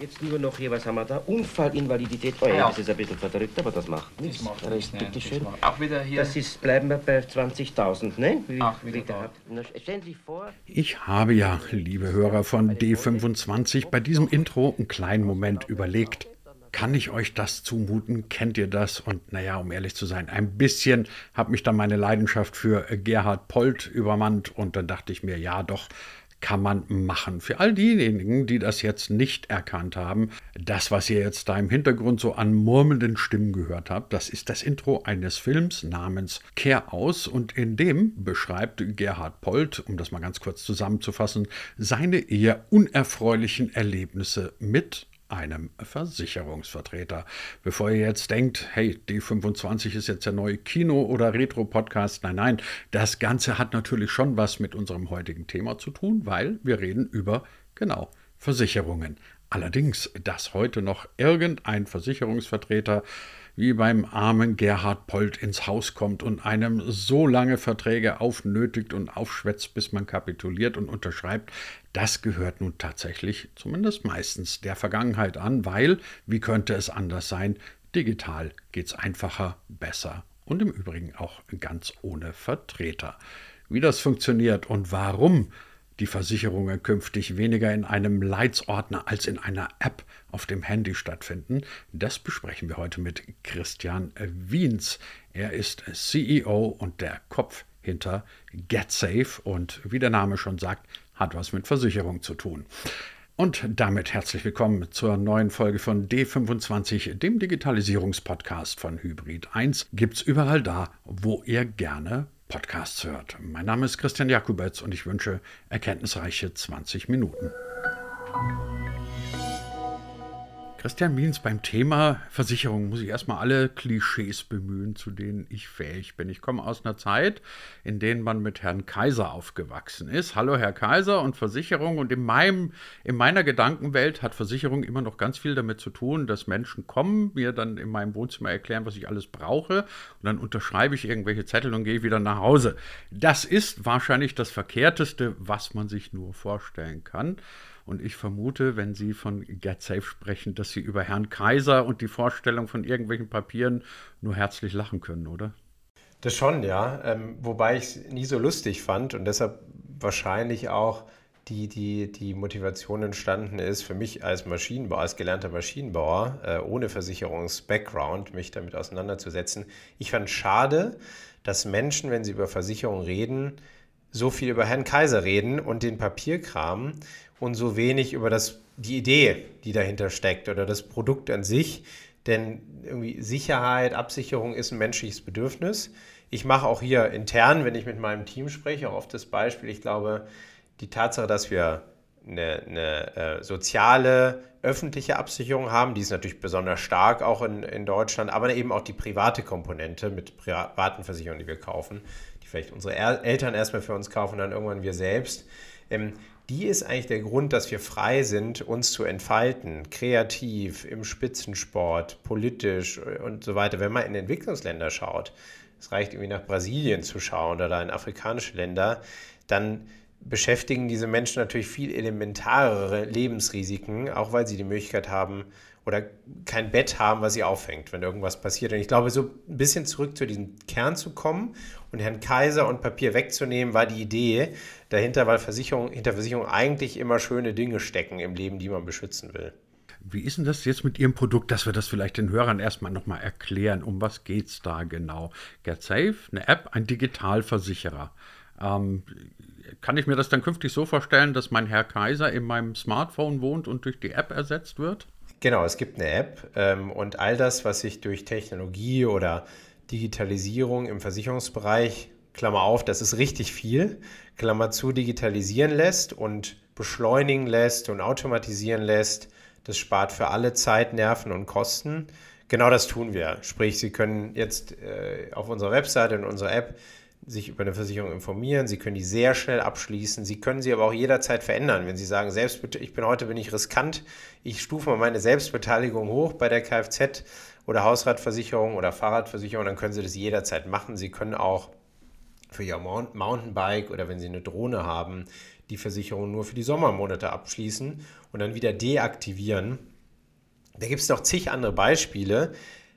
Jetzt nur noch hier, was haben wir da? Unfallinvalidität. Oh ja, Ja. das ist ein bisschen verdrückt, aber das macht nichts. macht Da nichts, das macht- Auch wieder hier. Das ist, bleiben wir bei 20.000, ne? Wie, Ach, wieder wie da. gehabt. Stellen Sie sich vor, Ich habe ja, liebe Hörer von D25, bei diesem Intro einen kleinen Moment überlegt. Kann ich euch das zumuten? Kennt ihr das? Und naja, um ehrlich zu sein, ein bisschen hat mich dann meine Leidenschaft für Gerhard Polt übermannt und dann dachte ich mir, ja doch, kann man machen. Für all diejenigen, die das jetzt nicht erkannt haben, das, was ihr jetzt da im Hintergrund so an murmelnden Stimmen gehört habt, das ist das Intro eines Films namens Kehr aus und in dem beschreibt Gerhard Polt, um das mal ganz kurz zusammenzufassen, seine eher unerfreulichen Erlebnisse mit einem Versicherungsvertreter. Bevor ihr jetzt denkt, hey, D25 ist jetzt der neue Kino- oder Retro-Podcast, nein, nein, das Ganze hat natürlich schon was mit unserem heutigen Thema zu tun, weil wir reden über, genau, Versicherungen. Allerdings, dass heute noch irgendein Versicherungsvertreter wie beim armen Gerhard Polt ins Haus kommt und einem so lange Verträge aufnötigt und aufschwätzt, bis man kapituliert und unterschreibt, das gehört nun tatsächlich zumindest meistens der Vergangenheit an, weil, wie könnte es anders sein, digital geht's einfacher, besser und im Übrigen auch ganz ohne Vertreter. Wie das funktioniert und warum die Versicherungen künftig weniger in einem Leitsordner als in einer App auf dem Handy stattfinden, das besprechen wir heute mit Christian Wiens. Er ist CEO und der Kopf hinter GetSafe und wie der Name schon sagt, hat was mit Versicherung zu tun. Und damit herzlich willkommen zur neuen Folge von D25, dem Digitalisierungspodcast von Hybrid 1. Gibt's überall da, wo ihr gerne Podcasts hört. Mein Name ist Christian Jakubetz und ich wünsche erkenntnisreiche 20 Minuten. Christian Wiens, beim Thema Versicherung muss ich erstmal alle Klischees bemühen, zu denen ich fähig bin. Ich komme aus einer Zeit, in der man mit Herrn Kaiser aufgewachsen ist. Hallo Herr Kaiser und Versicherung. Und in, meinem, in meiner Gedankenwelt hat Versicherung immer noch ganz viel damit zu tun, dass Menschen kommen, mir dann in meinem Wohnzimmer erklären, was ich alles brauche. Und dann unterschreibe ich irgendwelche Zettel und gehe wieder nach Hause. Das ist wahrscheinlich das Verkehrteste, was man sich nur vorstellen kann. Und ich vermute, wenn Sie von GetSafe sprechen, dass Sie über Herrn Kaiser und die Vorstellung von irgendwelchen Papieren nur herzlich lachen können, oder? Das schon, ja. Ähm, wobei ich es nie so lustig fand und deshalb wahrscheinlich auch die, die, die Motivation entstanden ist, für mich als Maschinenbauer, als gelernter Maschinenbauer, äh, ohne Versicherungs-Background, mich damit auseinanderzusetzen. Ich fand schade, dass Menschen, wenn sie über Versicherung reden, so viel über Herrn Kaiser reden und den Papierkram und so wenig über das, die Idee, die dahinter steckt oder das Produkt an sich. Denn irgendwie Sicherheit, Absicherung ist ein menschliches Bedürfnis. Ich mache auch hier intern, wenn ich mit meinem Team spreche, auch oft das Beispiel, ich glaube, die Tatsache, dass wir eine, eine äh, soziale, öffentliche Absicherung haben, die ist natürlich besonders stark auch in, in Deutschland, aber eben auch die private Komponente mit privaten Versicherungen, die wir kaufen, die vielleicht unsere er Eltern erstmal für uns kaufen, dann irgendwann wir selbst. Ähm, die ist eigentlich der Grund, dass wir frei sind, uns zu entfalten, kreativ, im Spitzensport, politisch und so weiter. Wenn man in Entwicklungsländer schaut, es reicht irgendwie nach Brasilien zu schauen oder in afrikanische Länder, dann beschäftigen diese Menschen natürlich viel elementarere Lebensrisiken, auch weil sie die Möglichkeit haben oder kein Bett haben, was sie auffängt, wenn irgendwas passiert. Und ich glaube, so ein bisschen zurück zu diesem Kern zu kommen und Herrn Kaiser und Papier wegzunehmen, war die Idee dahinter, weil Versicherung, hinter Versicherung eigentlich immer schöne Dinge stecken im Leben, die man beschützen will. Wie ist denn das jetzt mit Ihrem Produkt, dass wir das vielleicht den Hörern erstmal nochmal erklären? Um was geht es da genau? GetSafe, eine App, ein Digitalversicherer. Ähm, kann ich mir das dann künftig so vorstellen, dass mein Herr Kaiser in meinem Smartphone wohnt und durch die App ersetzt wird? Genau, es gibt eine App ähm, und all das, was sich durch Technologie oder Digitalisierung im Versicherungsbereich, Klammer auf, das ist richtig viel, Klammer zu, digitalisieren lässt und beschleunigen lässt und automatisieren lässt, das spart für alle Zeit, Nerven und Kosten. Genau das tun wir. Sprich, Sie können jetzt äh, auf unserer Webseite und unserer App sich über eine Versicherung informieren. Sie können die sehr schnell abschließen. Sie können sie aber auch jederzeit verändern. Wenn Sie sagen, Selbstbet ich bin heute bin ich riskant, ich stufe mal meine Selbstbeteiligung hoch bei der Kfz oder Hausratversicherung oder Fahrradversicherung, dann können Sie das jederzeit machen. Sie können auch für Ihr Mountainbike oder wenn Sie eine Drohne haben, die Versicherung nur für die Sommermonate abschließen und dann wieder deaktivieren. Da gibt es noch zig andere Beispiele.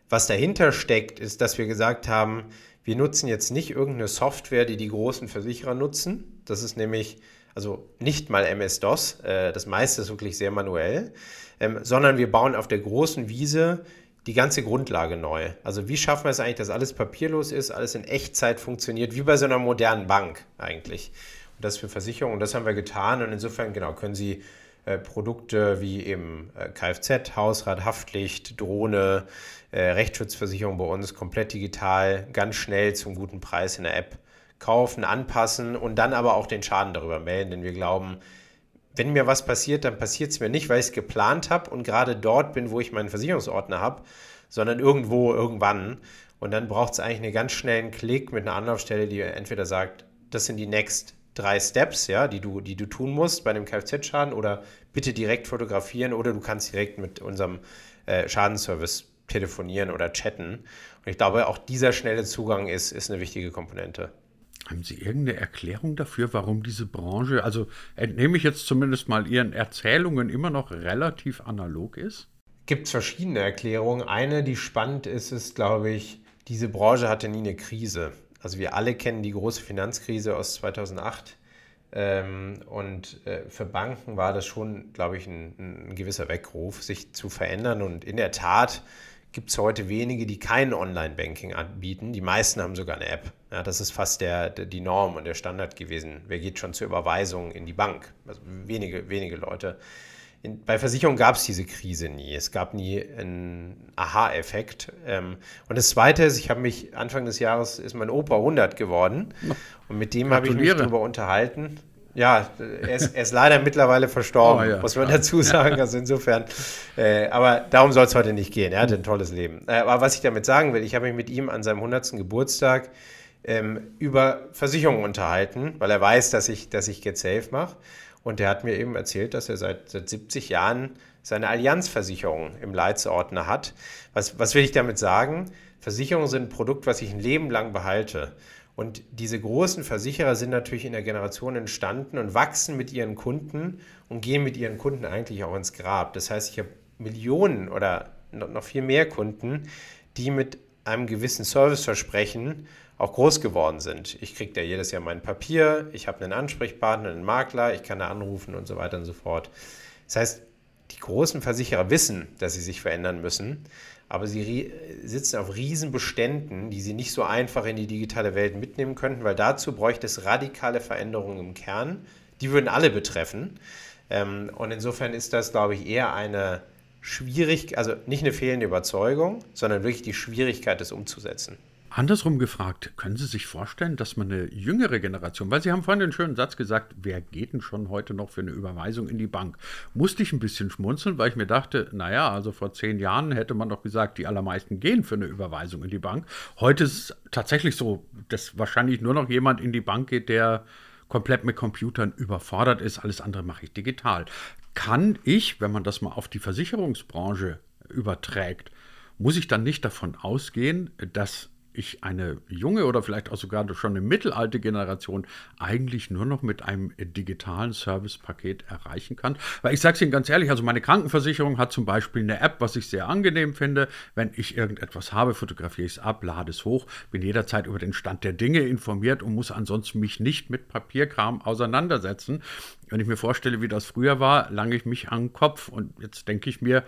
Was dahinter steckt, ist, dass wir gesagt haben, wir nutzen jetzt nicht irgendeine Software, die die großen Versicherer nutzen. Das ist nämlich also nicht mal MS-DOS, äh, das meiste ist wirklich sehr manuell, ähm, sondern wir bauen auf der großen Wiese die ganze Grundlage neu. Also wie schaffen wir es eigentlich, dass alles papierlos ist, alles in Echtzeit funktioniert, wie bei so einer modernen Bank eigentlich. Und das für Versicherungen, und das haben wir getan. Und insofern, genau, können Sie äh, Produkte wie eben äh, Kfz, Hausrat, Haftpflicht, Drohne, äh, Rechtsschutzversicherung bei uns komplett digital, ganz schnell zum guten Preis in der App kaufen, anpassen und dann aber auch den Schaden darüber melden. Denn wir glauben, wenn mir was passiert, dann passiert es mir nicht, weil ich es geplant habe und gerade dort bin, wo ich meinen Versicherungsordner habe, sondern irgendwo, irgendwann. Und dann braucht es eigentlich einen ganz schnellen Klick mit einer Anlaufstelle, die entweder sagt, das sind die next drei Steps, ja, die du, die du tun musst bei einem Kfz-Schaden oder bitte direkt fotografieren oder du kannst direkt mit unserem äh, Schadenservice telefonieren oder chatten. Und ich glaube, auch dieser schnelle Zugang ist, ist eine wichtige Komponente. Haben Sie irgendeine Erklärung dafür, warum diese Branche, also entnehme ich jetzt zumindest mal Ihren Erzählungen, immer noch relativ analog ist? Gibt es verschiedene Erklärungen. Eine, die spannend ist, ist, glaube ich, diese Branche hatte nie eine Krise. Also wir alle kennen die große Finanzkrise aus 2008. Ähm, und äh, für Banken war das schon, glaube ich, ein, ein, gewisser Weckruf, sich zu verändern. Und in der Tat gibt es heute wenige, die kein Online-Banking anbieten. Die meisten haben sogar eine App. Ja, das ist fast der, die Norm und der Standard gewesen. Wer geht schon zur Überweisung in die Bank? Also wenige, wenige Leute. In, bei Versicherungen gab es diese Krise nie. Es gab nie einen Aha-Effekt. Ähm, und das Zweite ist, ich habe mich Anfang des Jahres ist mein Opa 100 geworden und mit dem habe ich mich darüber unterhalten. Ja, er ist, er ist leider mittlerweile verstorben, oh, ja, muss man ja. dazu sagen. Also insofern, äh, aber darum soll es heute nicht gehen. Er hat ein tolles Leben. Äh, aber was ich damit sagen will, ich habe mich mit ihm an seinem 100. Geburtstag ähm, über Versicherungen unterhalten, weil er weiß, dass ich, dass ich Get Safe mache. Und er hat mir eben erzählt, dass er seit, seit 70 Jahren seine Allianzversicherung im Leitsordner hat. Was, was will ich damit sagen? Versicherungen sind ein Produkt, was ich ein Leben lang behalte. Und diese großen Versicherer sind natürlich in der Generation entstanden und wachsen mit ihren Kunden und gehen mit ihren Kunden eigentlich auch ins Grab. Das heißt, ich habe Millionen oder noch viel mehr Kunden, die mit einem gewissen Serviceversprechen auch groß geworden sind. Ich kriege da jedes Jahr mein Papier, ich habe einen Ansprechpartner, einen Makler, ich kann da anrufen und so weiter und so fort. Das heißt, die großen Versicherer wissen, dass sie sich verändern müssen, aber sie sitzen auf Riesenbeständen, die sie nicht so einfach in die digitale Welt mitnehmen könnten, weil dazu bräuchte es radikale Veränderungen im Kern. Die würden alle betreffen. Ähm, und insofern ist das, glaube ich, eher eine schwierig, also nicht eine fehlende Überzeugung, sondern wirklich die Schwierigkeit, das umzusetzen. Andersrum gefragt, können Sie sich vorstellen, dass man eine jüngere Generation, weil Sie haben vorhin den schönen Satz gesagt, wer geht denn schon heute noch für eine Überweisung in die Bank? Musste ich ein bisschen schmunzeln, weil ich mir dachte, naja, also vor zehn Jahren hätte man doch gesagt, die allermeisten gehen für eine Überweisung in die Bank. Heute ist es tatsächlich so, dass wahrscheinlich nur noch jemand in die Bank geht, der komplett mit Computern überfordert ist. Alles andere mache ich digital. Kann ich, wenn man das mal auf die Versicherungsbranche überträgt, muss ich dann nicht davon ausgehen, dass ich eine junge oder vielleicht auch sogar schon eine mittelalte Generation eigentlich nur noch mit einem digitalen Servicepaket erreichen kann. Weil ich sage es Ihnen ganz ehrlich, also meine Krankenversicherung hat zum Beispiel eine App, was ich sehr angenehm finde. Wenn ich irgendetwas habe, fotografiere ich es ab, lade es hoch, bin jederzeit über den Stand der Dinge informiert und muss ansonsten mich nicht mit Papierkram auseinandersetzen. Wenn ich mir vorstelle, wie das früher war, lange ich mich an den Kopf und jetzt denke ich mir,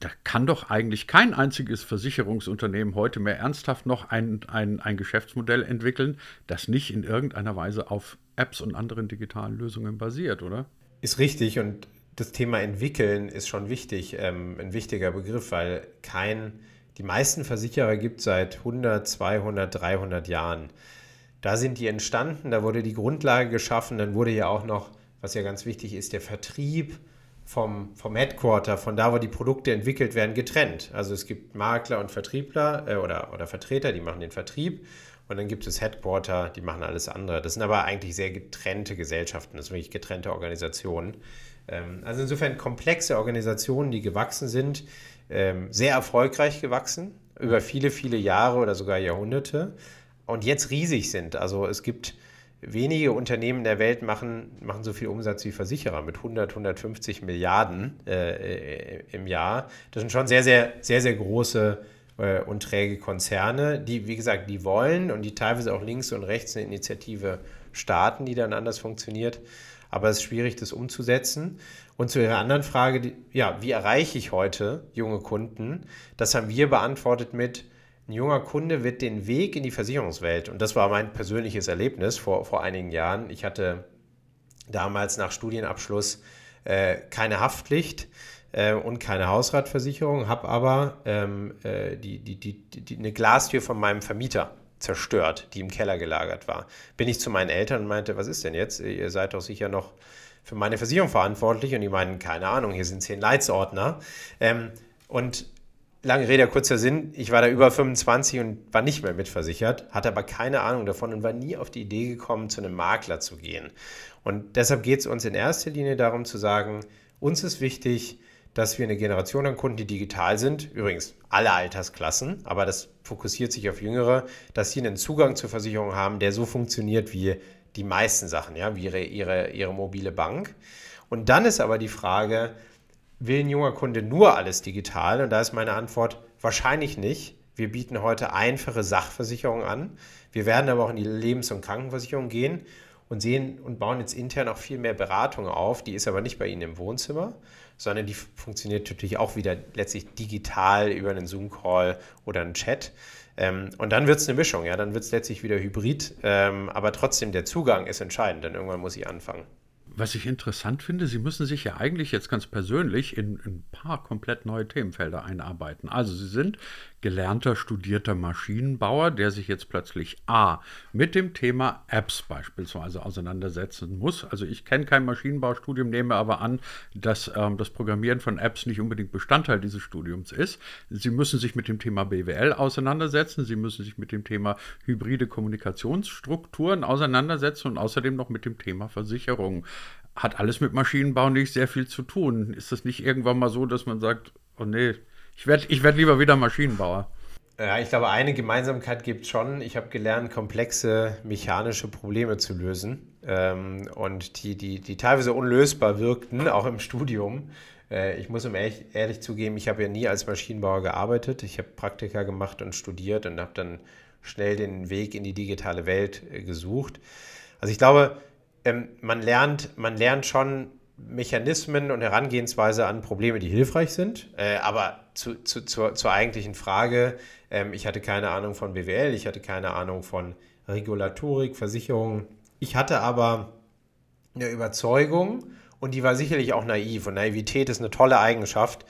da kann doch eigentlich kein einziges Versicherungsunternehmen heute mehr ernsthaft noch ein, ein, ein Geschäftsmodell entwickeln, das nicht in irgendeiner Weise auf Apps und anderen digitalen Lösungen basiert, oder? Ist richtig und das Thema entwickeln ist schon wichtig, ähm, ein wichtiger Begriff, weil kein, die meisten Versicherer gibt es seit 100, 200, 300 Jahren. Da sind die entstanden, da wurde die Grundlage geschaffen, dann wurde ja auch noch, was ja ganz wichtig ist, der Vertrieb vom, vom Headquarter, von da, wo die Produkte entwickelt werden, getrennt. Also es gibt Makler und Vertriebler äh, oder, oder Vertreter, die machen den Vertrieb. Und dann gibt es Headquarter, die machen alles andere. Das sind aber eigentlich sehr getrennte Gesellschaften, das sind wirklich getrennte Organisationen. Ähm, also insofern komplexe Organisationen, die gewachsen sind, ähm, sehr erfolgreich gewachsen, über viele, viele Jahre oder sogar Jahrhunderte und jetzt riesig sind. Also es gibt wenige Unternehmen der Welt machen, machen so viel Umsatz wie Versicherer mit 100, 150 Milliarden äh, im Jahr. Das sind schon sehr, sehr, sehr, sehr große äh, und träge Konzerne, die, wie gesagt, die wollen und die teilweise auch links und rechts eine Initiative starten, die dann anders funktioniert. Aber es ist schwierig, das umzusetzen. Und zu Ihrer anderen Frage, die, ja, wie erreiche ich heute junge Kunden? Das haben wir beantwortet mit, ein junger Kunde wird den Weg in die Versicherungswelt, und das war mein persönliches Erlebnis vor, vor einigen Jahren. Ich hatte damals nach Studienabschluss äh, keine Haftpflicht äh, und keine Hausratversicherung, habe aber ähm, äh, die, die, die, die, eine Glastür von meinem Vermieter zerstört, die im Keller gelagert war. Bin ich zu meinen Eltern und meinte, was ist denn jetzt? Ihr seid doch sicher noch für meine Versicherung verantwortlich. Und die meinen, keine Ahnung, hier sind zehn Leitsordner. Ähm, und lange Rede, kurzer Sinn, ich war da über 25 und war nicht mehr mitversichert, hatte aber keine Ahnung davon und war nie auf die Idee gekommen, zu einem Makler zu gehen. Und deshalb geht es uns in erster Linie darum zu sagen, uns ist wichtig, dass wir eine Generation an Kunden, die digital sind, übrigens alle Altersklassen, aber das fokussiert sich auf Jüngere, dass sie einen Zugang zur Versicherung haben, der so funktioniert wie die meisten Sachen, ja, wie ihre, ihre, ihre mobile Bank. Und dann ist aber die Frage, will ein junger Kunde nur alles digital? Und da ist meine Antwort wahrscheinlich nicht. Wir bieten heute einfache Sachversicherungen an. Wir werden aber auch in die Lebens- und Krankenversicherung gehen und sehen und bauen jetzt intern auch viel mehr Beratung auf. Die ist aber nicht bei Ihnen im Wohnzimmer, sondern die funktioniert natürlich auch wieder letztlich digital über einen Zoom-Call oder einen Chat. Ähm, und dann wird es eine Mischung, ja, dann wird es letztlich wieder hybrid, ähm, aber trotzdem der Zugang ist entscheidend, denn irgendwann muss ich anfangen. Was ich interessant finde, Sie müssen sich ja eigentlich jetzt ganz persönlich in, in ein paar komplett neue Themenfelder einarbeiten. Also Sie sind gelernter, studierter Maschinenbauer, der sich jetzt plötzlich A mit dem Thema Apps beispielsweise auseinandersetzen muss. Also ich kenne kein Maschinenbaustudium, nehme aber an, dass ähm, das Programmieren von Apps nicht unbedingt Bestandteil dieses Studiums ist. Sie müssen sich mit dem Thema BWL auseinandersetzen, Sie müssen sich mit dem Thema hybride Kommunikationsstrukturen auseinandersetzen und außerdem noch mit dem Thema Versicherung. Hat alles mit Maschinenbau nicht sehr viel zu tun. Ist das nicht irgendwann mal so, dass man sagt, oh nee, ich werde ich werd lieber wieder Maschinenbauer. Ja, ich glaube, eine Gemeinsamkeit gibt es schon. Ich habe gelernt, komplexe mechanische Probleme zu lösen ähm, und die, die, die teilweise unlösbar wirkten, auch im Studium. Äh, ich muss um ehrlich, ehrlich zugeben, ich habe ja nie als Maschinenbauer gearbeitet. Ich habe Praktika gemacht und studiert und habe dann schnell den Weg in die digitale Welt äh, gesucht. Also ich glaube, ähm, man, lernt, man lernt schon Mechanismen und Herangehensweise an Probleme, die hilfreich sind. Äh, aber zu, zu, zur, zur, eigentlichen Frage, ähm, ich hatte keine Ahnung von BWL, ich hatte keine Ahnung von Regulatorik, Versicherungen. Ich hatte aber eine Überzeugung und die war sicherlich auch naiv. Und Naivität ist eine tolle Eigenschaft,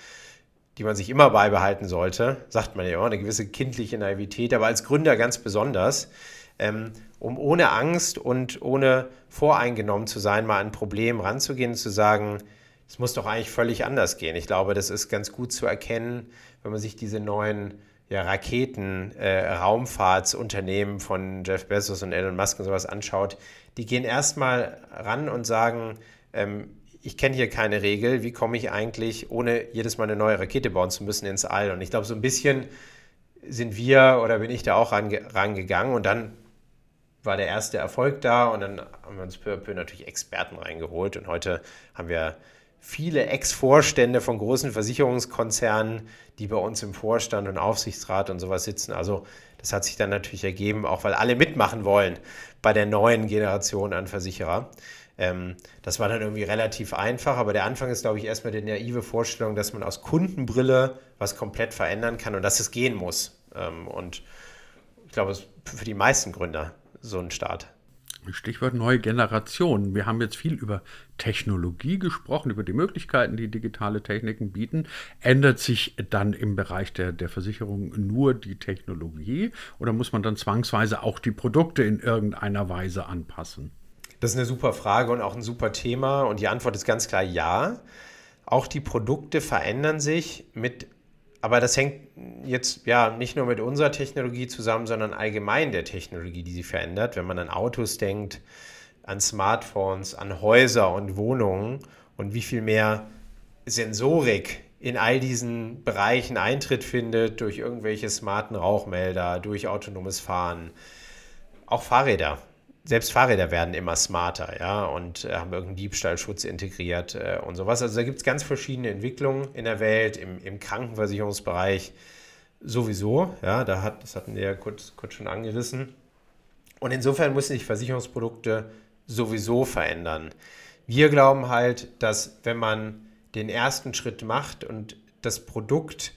die man sich immer beibehalten sollte. Sagt man ja auch, eine gewisse kindliche Naivität, aber als Gründer ganz besonders. Ähm, um ohne Angst und ohne voreingenommen zu sein, mal an ein Problem ranzugehen und zu sagen, es muss doch eigentlich völlig anders gehen. Ich glaube, das ist ganz gut zu erkennen, wenn man sich diese neuen ja, Raketen, äh, Raumfahrtsunternehmen von Jeff Bezos und Elon Musk und sowas anschaut, die gehen erstmal ran und sagen, ähm, ich kenne hier keine Regel, wie komme ich eigentlich, ohne jedes Mal eine neue Rakete bauen zu müssen, ins All? Und ich glaube, so ein bisschen sind wir oder bin ich da auch range rangegangen und dann war der erste Erfolg da und dann haben wir uns peu à peu natürlich Experten reingeholt und heute haben wir viele Ex-Vorstände von großen Versicherungskonzernen, die bei uns im Vorstand und Aufsichtsrat und sowas sitzen. Also das hat sich dann natürlich ergeben, auch weil alle mitmachen wollen bei der neuen Generation an Versicherer. Ähm, das war dann irgendwie relativ einfach, aber der Anfang ist, glaube ich, erstmal die naive Vorstellung, dass man aus Kundenbrille was komplett verändern kann und dass es gehen muss. Ähm, und ich glaube, es für die meisten Gründer so ein Start. Stichwort neue Generation. Wir haben jetzt viel über Technologie gesprochen, über die Möglichkeiten, die digitale Techniken bieten. Ändert sich dann im Bereich der, der Versicherung nur die Technologie oder muss man dann zwangsweise auch die Produkte in irgendeiner Weise anpassen? Das ist eine super Frage und auch ein super Thema. Und die Antwort ist ganz klar ja. Auch die Produkte verändern sich mit aber das hängt jetzt ja nicht nur mit unserer Technologie zusammen, sondern allgemein der Technologie, die sich verändert. Wenn man an Autos denkt, an Smartphones, an Häuser und Wohnungen und wie viel mehr Sensorik in all diesen Bereichen Eintritt findet durch irgendwelche smarten Rauchmelder, durch autonomes Fahren, auch Fahrräder. Selbst Fahrräder werden immer smarter, ja, und äh, haben irgendeinen Diebstahlschutz integriert äh, und sowas. Also da gibt es ganz verschiedene Entwicklungen in der Welt, im, im Krankenversicherungsbereich sowieso, ja, da hat, das hatten wir ja kurz, kurz schon angerissen. Und insofern müssen sich Versicherungsprodukte sowieso verändern. Wir glauben halt, dass wenn man den ersten Schritt macht und das Produkt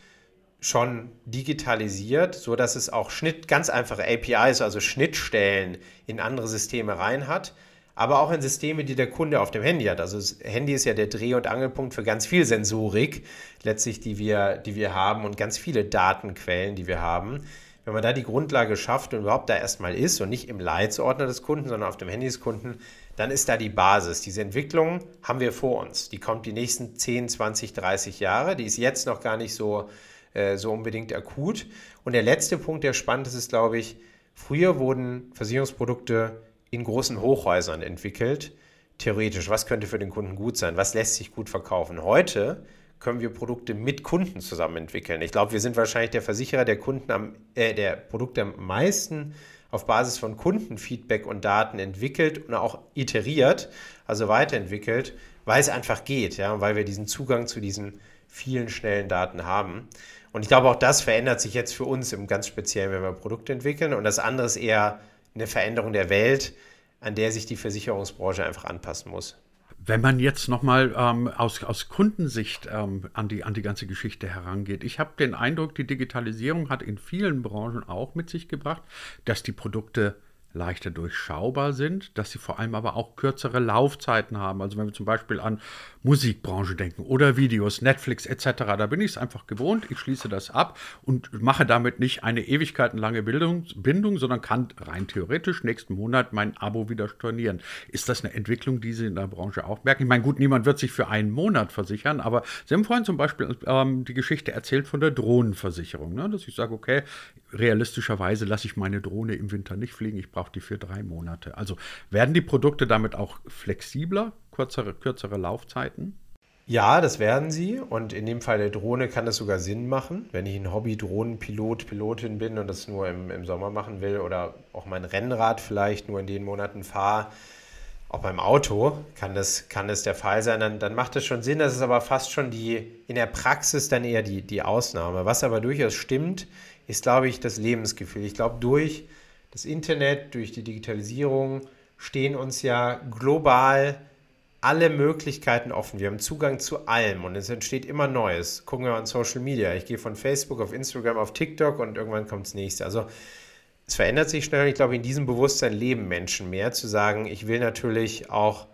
schon digitalisiert, so dass es auch Schnitt, ganz einfache APIs, also Schnittstellen in andere Systeme rein hat, aber auch in Systeme, die der Kunde auf dem Handy hat. Also das Handy ist ja der Dreh- und Angelpunkt für ganz viel Sensorik, letztlich, die wir, die wir haben und ganz viele Datenquellen, die wir haben. Wenn man da die Grundlage schafft und überhaupt da erstmal ist und nicht im Leitsordner des Kunden, sondern auf dem Handy des Kunden, dann ist da die Basis. Diese Entwicklung haben wir vor uns. Die kommt die nächsten 10, 20, 30 Jahre. Die ist jetzt noch gar nicht so äh, so unbedingt akut. Und der letzte Punkt, der spannend ist, ist, glaube ich, früher wurden Versicherungsprodukte in großen Hochhäusern entwickelt. Theoretisch, was könnte für den Kunden gut sein? Was lässt sich gut verkaufen? Heute können wir Produkte mit Kunden zusammen entwickeln. Ich glaube, wir sind wahrscheinlich der Versicherer, der Kunden am, äh, der Produkte am meisten auf Basis von Kundenfeedback und Daten entwickelt und auch iteriert, also weiterentwickelt, weil es einfach geht, ja, weil wir diesen Zugang zu diesen vielen schnellen Daten haben. Und ich glaube, auch das verändert sich jetzt für uns im ganz Speziellen, wenn wir Produkte entwickeln. Und das andere ist eher eine Veränderung der Welt, an der sich die Versicherungsbranche einfach anpassen muss. Wenn man jetzt nochmal ähm, aus, aus Kundensicht ähm, an, die, an die ganze Geschichte herangeht, ich habe den Eindruck, die Digitalisierung hat in vielen Branchen auch mit sich gebracht, dass die Produkte leichter durchschaubar sind, dass sie vor allem aber auch kürzere Laufzeiten haben. Also wenn wir zum Beispiel an Musikbranche denken oder Videos, Netflix etc., da bin ich es einfach gewohnt, ich schließe das ab und mache damit nicht eine ewigkeitenlange Bildung, Bindung, sondern kann rein theoretisch nächsten Monat mein Abo wieder stornieren. Ist das eine Entwicklung, die Sie in der Branche auch merken? Ich meine, gut, niemand wird sich für einen Monat versichern, aber Sie haben vorhin zum Beispiel ähm, die Geschichte erzählt von der Drohnenversicherung, ne? dass ich sage, okay, realistischerweise lasse ich meine Drohne im Winter nicht fliegen, ich brauche die für drei Monate. Also werden die Produkte damit auch flexibler, kürzere, kürzere Laufzeiten? Ja, das werden sie. Und in dem Fall der Drohne kann das sogar Sinn machen. Wenn ich ein Hobby-Drohnenpilot, Pilotin bin und das nur im, im Sommer machen will oder auch mein Rennrad vielleicht nur in den Monaten fahre, auch beim Auto kann das, kann das der Fall sein, dann, dann macht das schon Sinn. Das ist aber fast schon die, in der Praxis dann eher die, die Ausnahme. Was aber durchaus stimmt, ist, glaube ich, das Lebensgefühl. Ich glaube, durch das Internet, durch die Digitalisierung stehen uns ja global alle Möglichkeiten offen. Wir haben Zugang zu allem und es entsteht immer Neues. Gucken wir an Social Media. Ich gehe von Facebook auf Instagram auf TikTok und irgendwann kommt das nächste. Also es verändert sich schnell und ich glaube, in diesem Bewusstsein leben Menschen mehr, zu sagen, ich will natürlich auch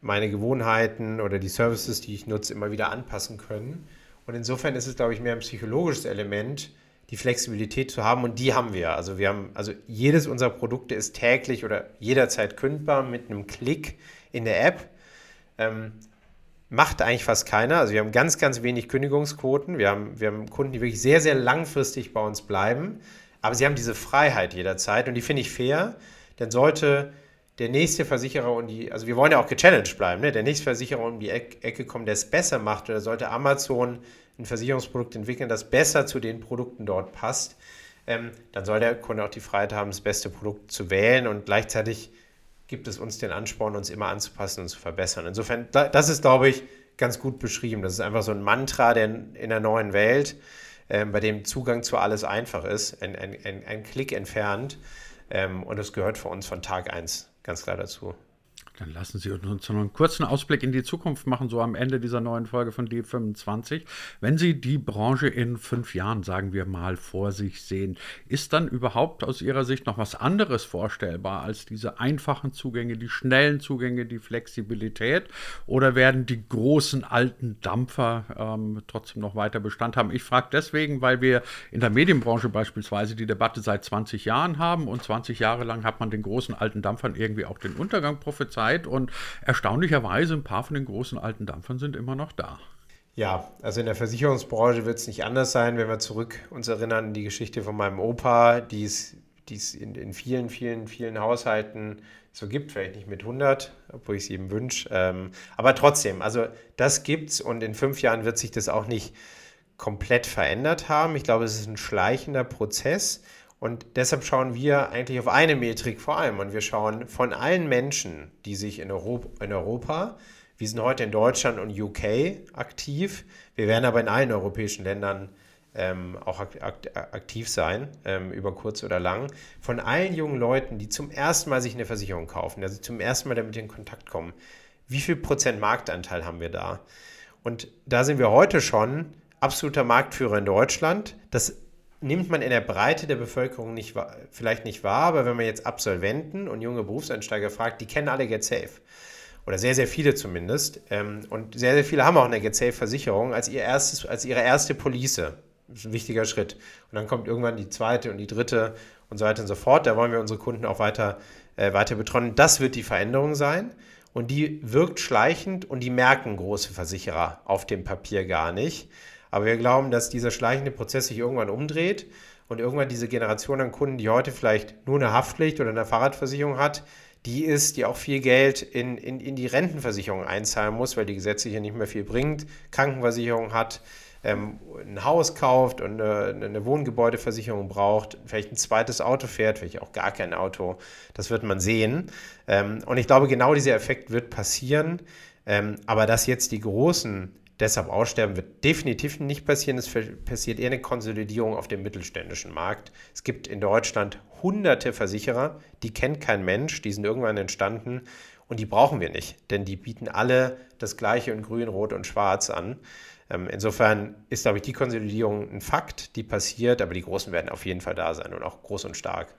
meine Gewohnheiten oder die Services, die ich nutze, immer wieder anpassen können. Und insofern ist es, glaube ich, mehr ein psychologisches Element, die Flexibilität zu haben und die haben wir. Also wir haben, also jedes unserer Produkte ist täglich oder jederzeit kündbar mit einem Klick in der App. Ähm, macht eigentlich fast keiner. Also wir haben ganz, ganz wenig Kündigungsquoten. Wir haben, wir haben Kunden, die wirklich sehr, sehr langfristig bei uns bleiben. Aber sie haben diese Freiheit jederzeit und die finde ich fair. Denn sollte der nächste Versicherer und die, also wir wollen ja auch gechallenged bleiben, ne? der nächste Versicherer um die Ecke kommen, der es besser macht oder sollte Amazon ein Versicherungsprodukt entwickeln, das besser zu den Produkten dort passt, ähm, dann soll der Kunde auch die Freiheit haben, das beste Produkt zu wählen und gleichzeitig gibt es uns den Ansporn, uns immer anzupassen und zu verbessern. Insofern, das ist, glaube ich, ganz gut beschrieben. Das ist einfach so ein Mantra der in der neuen Welt, ähm, bei dem Zugang zu alles einfach ist, ein, ein, ein, ein Klick entfernt. Ähm, und das gehört für uns von Tag 1 ganz klar dazu. Dann lassen Sie uns noch einen kurzen Ausblick in die Zukunft machen, so am Ende dieser neuen Folge von D25. Wenn Sie die Branche in fünf Jahren, sagen wir mal, vor sich sehen, ist dann überhaupt aus Ihrer Sicht noch was anderes vorstellbar als diese einfachen Zugänge, die schnellen Zugänge, die Flexibilität? Oder werden die großen alten Dampfer ähm, trotzdem noch weiter Bestand haben? Ich frage deswegen, weil wir in der Medienbranche beispielsweise die Debatte seit 20 Jahren haben und 20 Jahre lang hat man den großen alten Dampfern irgendwie auch den Untergang prophezeit. Zeit und erstaunlicherweise ein paar von den großen alten Dampfern sind immer noch da. Ja, also in der Versicherungsbranche wird es nicht anders sein, wenn wir zurück uns erinnern an die Geschichte von meinem Opa, die es, in, in vielen, vielen, vielen Haushalten so gibt, vielleicht nicht mit 100, obwohl ich es jedem wünsche. Ähm, aber trotzdem, also das gibt es und in fünf Jahren wird sich das auch nicht komplett verändert haben. Ich glaube, es ist ein schleichender Prozess Und deshalb schauen wir eigentlich auf eine Metrik vor allem. Und wir schauen von allen Menschen, die sich in Europa, in Europa wir sind heute in Deutschland und UK aktiv. Wir werden aber in allen europäischen Ländern ähm, auch aktiv sein, ähm, über kurz oder lang. Von allen jungen Leuten, die zum ersten Mal sich eine Versicherung kaufen, also zum ersten Mal damit in Kontakt kommen, wie viel Prozent Marktanteil haben wir da? Und da sind wir heute schon absoluter Marktführer in Deutschland. Das nimmt man in der Breite der Bevölkerung nicht, vielleicht nicht wahr, aber wenn man jetzt Absolventen und junge Berufseinsteiger fragt, die kennen alle Get Safe. Oder sehr, sehr viele zumindest. Ähm, und sehr, sehr viele haben auch eine Get Safe-Versicherung als, ihr erstes, als ihre erste Police. Das ist ein wichtiger Schritt. Und dann kommt irgendwann die zweite und die dritte und so weiter und so fort. Da wollen wir unsere Kunden auch weiter, äh, weiter betreuen. Das wird die Veränderung sein. Und die wirkt schleichend und die merken große Versicherer auf dem Papier gar nicht. Aber wir glauben, dass dieser schleichende Prozess sich irgendwann umdreht und irgendwann diese Generation an Kunden, die heute vielleicht nur eine Haftpflicht oder eine Fahrradversicherung hat, die ist, die auch viel Geld in, in, in die Rentenversicherung einzahlen muss, weil die gesetzliche nicht mehr viel bringt, Krankenversicherung hat, ähm, ein Haus kauft und eine, eine, Wohngebäudeversicherung braucht, vielleicht ein zweites Auto fährt, vielleicht auch gar kein Auto, das wird man sehen. Ähm, und ich glaube, genau dieser Effekt wird passieren. Ähm, aber dass jetzt die großen deshalb aussterben wird definitiv nicht passieren. Es passiert eher eine Konsolidierung auf dem mittelständischen Markt. Es gibt in Deutschland hunderte Versicherer, die kennt kein Mensch, die sind irgendwann entstanden und die brauchen wir nicht, denn die bieten alle das gleiche in grün, rot und schwarz an. Ähm, insofern ist, glaube ich, die Konsolidierung ein Fakt, die passiert, aber die Großen werden auf jeden Fall da sein und auch groß und stark.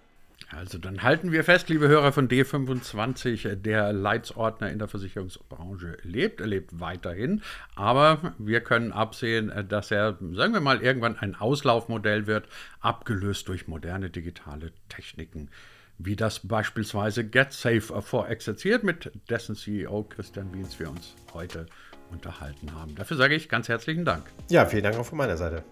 Also dann halten wir fest, liebe Hörer von D25, der Leitsordner in der Versicherungsbranche lebt, er lebt weiterhin, aber wir können absehen, dass er, sagen wir mal, irgendwann ein Auslaufmodell wird, abgelöst durch moderne digitale Techniken, wie das beispielsweise GetSafe vorexerziert, mit dessen CEO Christian Wiens wir uns heute unterhalten haben. Dafür sage ich ganz herzlichen Dank. Ja, vielen Dank auch von meiner Seite.